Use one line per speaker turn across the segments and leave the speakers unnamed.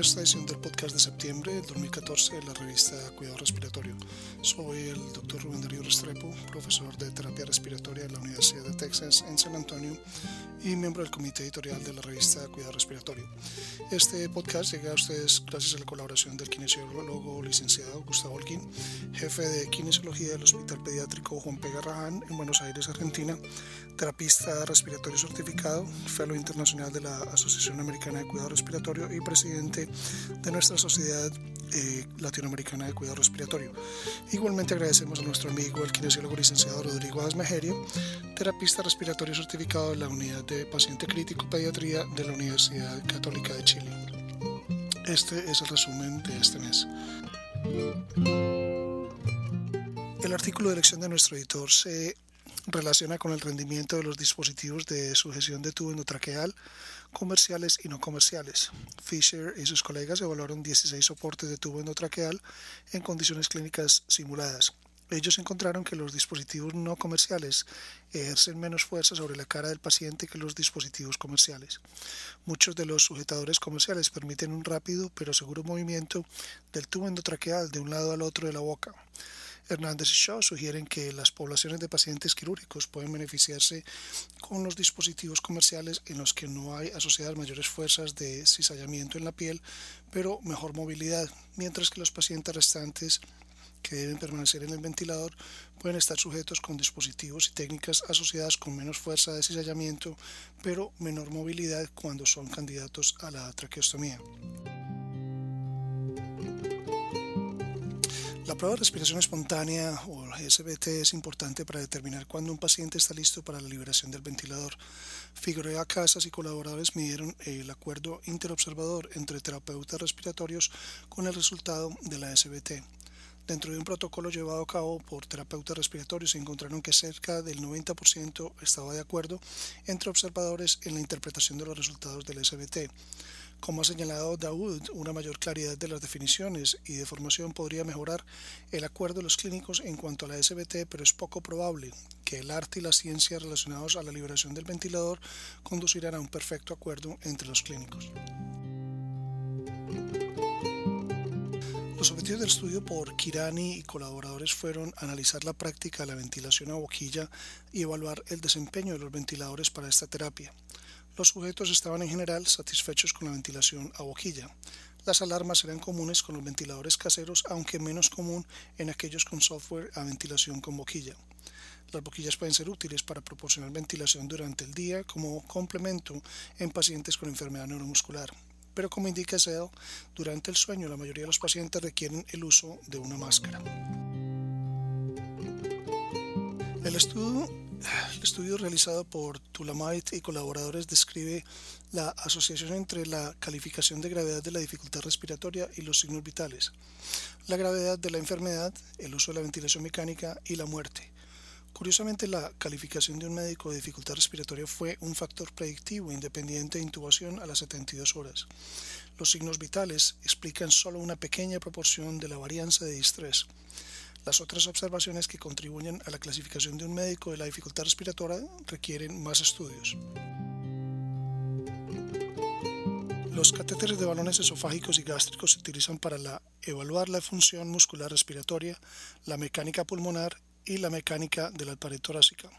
Esta edición del podcast de septiembre del 2014 de la revista Cuidado Respiratorio. Soy el doctor Rubén Darío Restrepo, profesor de terapia respiratoria de la Universidad de Texas en San Antonio y miembro del comité editorial de la revista Cuidado Respiratorio. Este podcast llega a ustedes gracias a la colaboración del kinesiólogo licenciado Gustavo Holguín, jefe de kinesiología del Hospital Pediátrico Juan P. Garrahan en Buenos Aires, Argentina, terapista respiratorio certificado, fellow internacional de la Asociación Americana de Cuidado Respiratorio y presidente de nuestra Sociedad eh, Latinoamericana de Cuidado Respiratorio. Igualmente agradecemos a nuestro amigo, el kinesiólogo licenciado Rodrigo Asmejerio, terapista respiratorio certificado de la Unidad de Paciente Crítico Pediatría de la Universidad Católica de Chile. Este es el resumen de este mes. El artículo de elección de nuestro editor se relaciona con el rendimiento de los dispositivos de sujeción de tubo endotraqueal comerciales y no comerciales. Fisher y sus colegas evaluaron 16 soportes de tubo endotraqueal en condiciones clínicas simuladas. Ellos encontraron que los dispositivos no comerciales ejercen menos fuerza sobre la cara del paciente que los dispositivos comerciales. Muchos de los sujetadores comerciales permiten un rápido pero seguro movimiento del tubo endotraqueal de un lado al otro de la boca. Hernández y Shaw sugieren que las poblaciones de pacientes quirúrgicos pueden beneficiarse con los dispositivos comerciales en los que no hay asociadas mayores fuerzas de cizallamiento en la piel, pero mejor movilidad, mientras que los pacientes restantes que deben permanecer en el ventilador pueden estar sujetos con dispositivos y técnicas asociadas con menos fuerza de cizallamiento, pero menor movilidad cuando son candidatos a la traqueostomía. Prueba de respiración espontánea o SBT es importante para determinar cuándo un paciente está listo para la liberación del ventilador. Figueroa Casas y colaboradores midieron el acuerdo interobservador entre terapeutas respiratorios con el resultado de la SBT. Dentro de un protocolo llevado a cabo por terapeutas respiratorios se encontraron que cerca del 90% estaba de acuerdo entre observadores en la interpretación de los resultados del SBT. Como ha señalado Dawood, una mayor claridad de las definiciones y de formación podría mejorar el acuerdo de los clínicos en cuanto a la SBT, pero es poco probable que el arte y la ciencia relacionados a la liberación del ventilador conducirán a un perfecto acuerdo entre los clínicos. Los objetivos del estudio por Kirani y colaboradores fueron analizar la práctica de la ventilación a boquilla y evaluar el desempeño de los ventiladores para esta terapia. Los sujetos estaban en general satisfechos con la ventilación a boquilla. Las alarmas eran comunes con los ventiladores caseros, aunque menos común en aquellos con software a ventilación con boquilla. Las boquillas pueden ser útiles para proporcionar ventilación durante el día como complemento en pacientes con enfermedad neuromuscular. Pero como indica Sell, durante el sueño la mayoría de los pacientes requieren el uso de una máscara. El estudio el estudio realizado por Tulamait y colaboradores describe la asociación entre la calificación de gravedad de la dificultad respiratoria y los signos vitales, la gravedad de la enfermedad, el uso de la ventilación mecánica y la muerte. Curiosamente, la calificación de un médico de dificultad respiratoria fue un factor predictivo independiente de intubación a las 72 horas. Los signos vitales explican solo una pequeña proporción de la varianza de distrés. Las otras observaciones que contribuyen a la clasificación de un médico de la dificultad respiratoria requieren más estudios. Los catéteres de balones esofágicos y gástricos se utilizan para evaluar la función muscular respiratoria, la mecánica pulmonar y la mecánica de la pared torácica.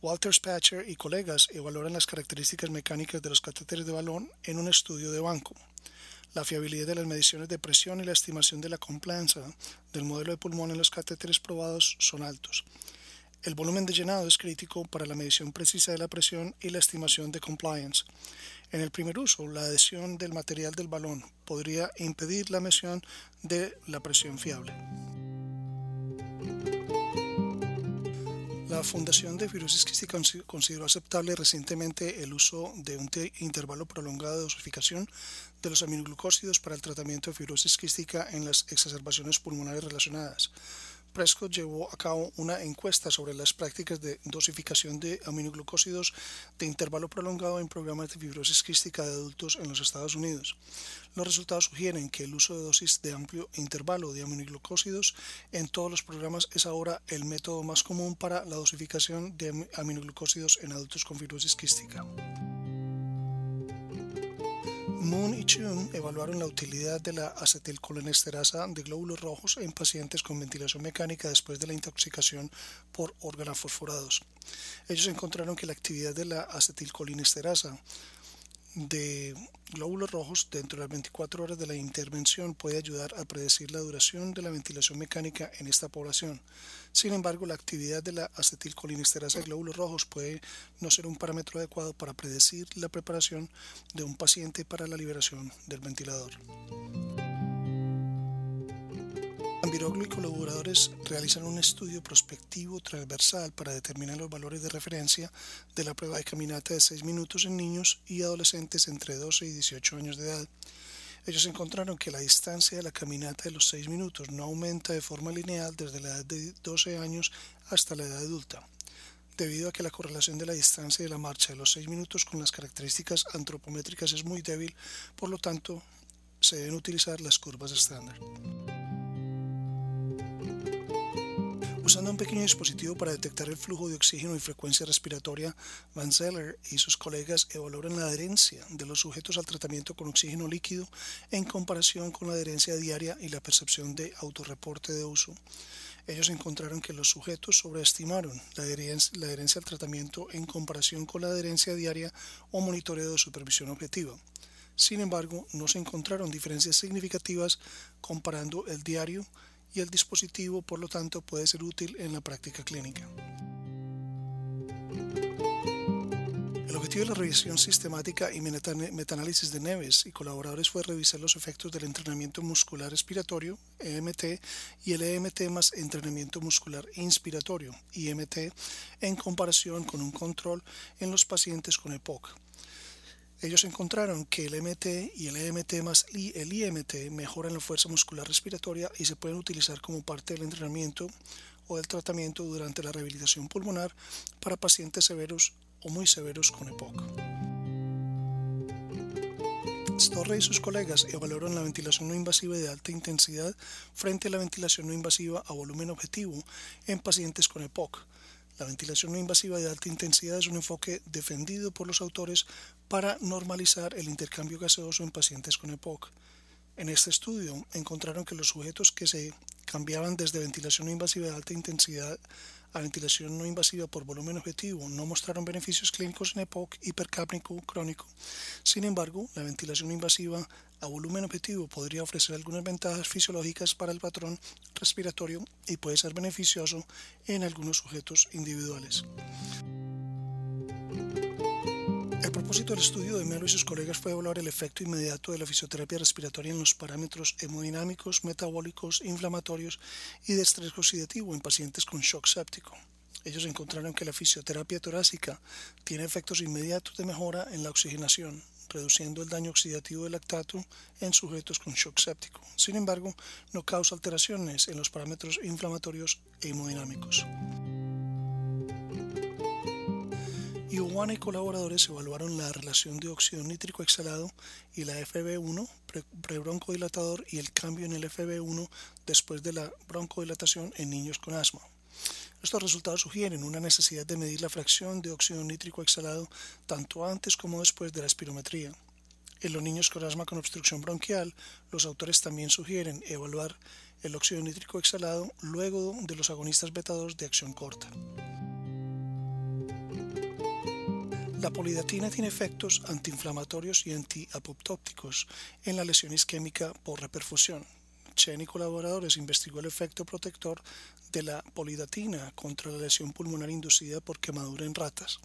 Walter Spatcher y colegas evaluaron las características mecánicas de los catéteres de balón en un estudio de banco. La fiabilidad de las mediciones de presión y la estimación de la compliance del modelo de pulmón en los catéteres probados son altos. El volumen de llenado es crítico para la medición precisa de la presión y la estimación de compliance. En el primer uso, la adhesión del material del balón podría impedir la medición de la presión fiable. La Fundación de Fibrosis Quística consideró aceptable recientemente el uso de un intervalo prolongado de dosificación de los aminoglucósidos para el tratamiento de fibrosis quística en las exacerbaciones pulmonares relacionadas. Prescott llevó a cabo una encuesta sobre las prácticas de dosificación de aminoglucósidos de intervalo prolongado en programas de fibrosis quística de adultos en los Estados Unidos. Los resultados sugieren que el uso de dosis de amplio intervalo de aminoglucósidos en todos los programas es ahora el método más común para la dosificación de aminoglucósidos en adultos con fibrosis quística. Moon y Chun evaluaron la utilidad de la acetilcolinesterasa de glóbulos rojos en pacientes con ventilación mecánica después de la intoxicación por organofosforados. Ellos encontraron que la actividad de la acetilcolinesterasa de glóbulos rojos dentro de las 24 horas de la intervención puede ayudar a predecir la duración de la ventilación mecánica en esta población. Sin embargo, la actividad de la acetilcolinesterasa de glóbulos rojos puede no ser un parámetro adecuado para predecir la preparación de un paciente para la liberación del ventilador. Ambiroglu y colaboradores realizan un estudio prospectivo transversal para determinar los valores de referencia de la prueba de caminata de 6 minutos en niños y adolescentes entre 12 y 18 años de edad. Ellos encontraron que la distancia de la caminata de los 6 minutos no aumenta de forma lineal desde la edad de 12 años hasta la edad adulta, debido a que la correlación de la distancia de la marcha de los 6 minutos con las características antropométricas es muy débil, por lo tanto se deben utilizar las curvas estándar. Usando un pequeño dispositivo para detectar el flujo de oxígeno y frecuencia respiratoria, Van Zeller y sus colegas evaluaron la adherencia de los sujetos al tratamiento con oxígeno líquido en comparación con la adherencia diaria y la percepción de autorreporte de uso. Ellos encontraron que los sujetos sobreestimaron la adherencia, la adherencia al tratamiento en comparación con la adherencia diaria o monitoreo de supervisión objetiva. Sin embargo, no se encontraron diferencias significativas comparando el diario y el dispositivo por lo tanto puede ser útil en la práctica clínica. El objetivo de la revisión sistemática y metaanálisis de Neves y colaboradores fue revisar los efectos del entrenamiento muscular respiratorio, EMT, y el EMT más entrenamiento muscular inspiratorio, IMT, en comparación con un control en los pacientes con EPOC. Ellos encontraron que el MT y el EMT más el IMT mejoran la fuerza muscular respiratoria y se pueden utilizar como parte del entrenamiento o del tratamiento durante la rehabilitación pulmonar para pacientes severos o muy severos con EPOC. Storre y sus colegas evaluaron la ventilación no invasiva de alta intensidad frente a la ventilación no invasiva a volumen objetivo en pacientes con EPOC la ventilación no invasiva de alta intensidad es un enfoque defendido por los autores para normalizar el intercambio gaseoso en pacientes con EPOC. En este estudio encontraron que los sujetos que se cambiaban desde ventilación no invasiva de alta intensidad a ventilación no invasiva por volumen objetivo no mostraron beneficios clínicos en EPOC hipercápnico crónico. Sin embargo, la ventilación invasiva a volumen objetivo podría ofrecer algunas ventajas fisiológicas para el patrón respiratorio y puede ser beneficioso en algunos sujetos individuales. Propósito del estudio de Melo y sus colegas fue evaluar el efecto inmediato de la fisioterapia respiratoria en los parámetros hemodinámicos, metabólicos, inflamatorios y de estrés oxidativo en pacientes con shock séptico. Ellos encontraron que la fisioterapia torácica tiene efectos inmediatos de mejora en la oxigenación, reduciendo el daño oxidativo del lactato en sujetos con shock séptico. Sin embargo, no causa alteraciones en los parámetros inflamatorios e hemodinámicos. Iowana y colaboradores evaluaron la relación de óxido nítrico exhalado y la FB1 prebroncodilatador y el cambio en el FB1 después de la broncodilatación en niños con asma. Estos resultados sugieren una necesidad de medir la fracción de óxido nítrico exhalado tanto antes como después de la espirometría. En los niños con asma con obstrucción bronquial, los autores también sugieren evaluar el óxido nítrico exhalado luego de los agonistas beta 2 de acción corta. La polidatina tiene efectos antiinflamatorios y antiapoptópticos en la lesión isquémica por reperfusión. Chen y colaboradores investigó el efecto protector de la polidatina contra la lesión pulmonar inducida por quemadura en ratas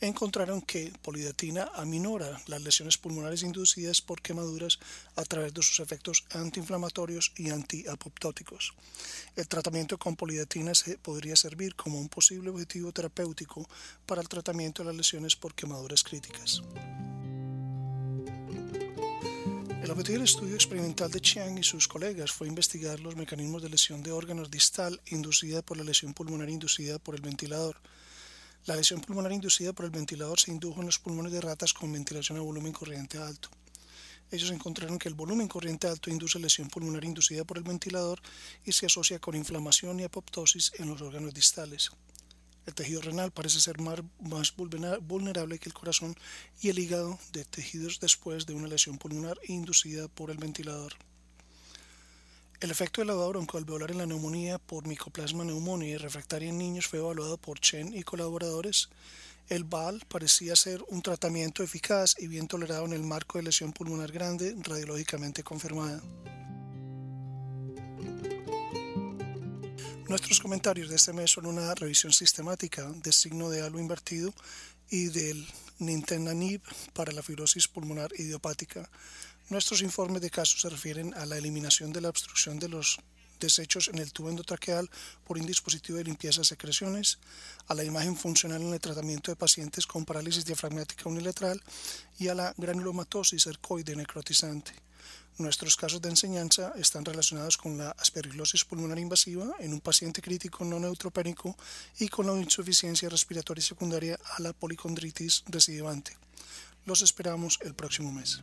encontraron que polidatina aminora las lesiones pulmonares inducidas por quemaduras a través de sus efectos antiinflamatorios y antiapoptóticos. El tratamiento con polidatina podría servir como un posible objetivo terapéutico para el tratamiento de las lesiones por quemaduras críticas. El objetivo del estudio experimental de Chiang y sus colegas fue investigar los mecanismos de lesión de órganos distal inducida por la lesión pulmonar inducida por el ventilador la lesión pulmonar inducida por el ventilador se indujo en los pulmones de ratas con ventilación a volumen corriente alto. Ellos encontraron que el volumen corriente alto induce lesión pulmonar inducida por el ventilador y se asocia con inflamación y apoptosis en los órganos distales. El tejido renal parece ser más vulnerable que el corazón y el hígado de tejidos después de una lesión pulmonar inducida por el ventilador. El efecto del lavado broncoalveolar en la neumonía por micoplasma neumonía y refractaria en niños fue evaluado por Chen y colaboradores. El BAL parecía ser un tratamiento eficaz y bien tolerado en el marco de lesión pulmonar grande radiológicamente confirmada. Nuestros comentarios de este mes son una revisión sistemática del signo de halo invertido y del nintedanib para la fibrosis pulmonar idiopática. Nuestros informes de casos se refieren a la eliminación de la obstrucción de los desechos en el tubo endotraqueal por un dispositivo de limpieza de secreciones, a la imagen funcional en el tratamiento de pacientes con parálisis diafragmática unilateral y a la granulomatosis cercoide necrotizante. Nuestros casos de enseñanza están relacionados con la aspergilosis pulmonar invasiva en un paciente crítico no neutropénico y con la insuficiencia respiratoria secundaria a la policondritis recidivante. Los esperamos el próximo mes.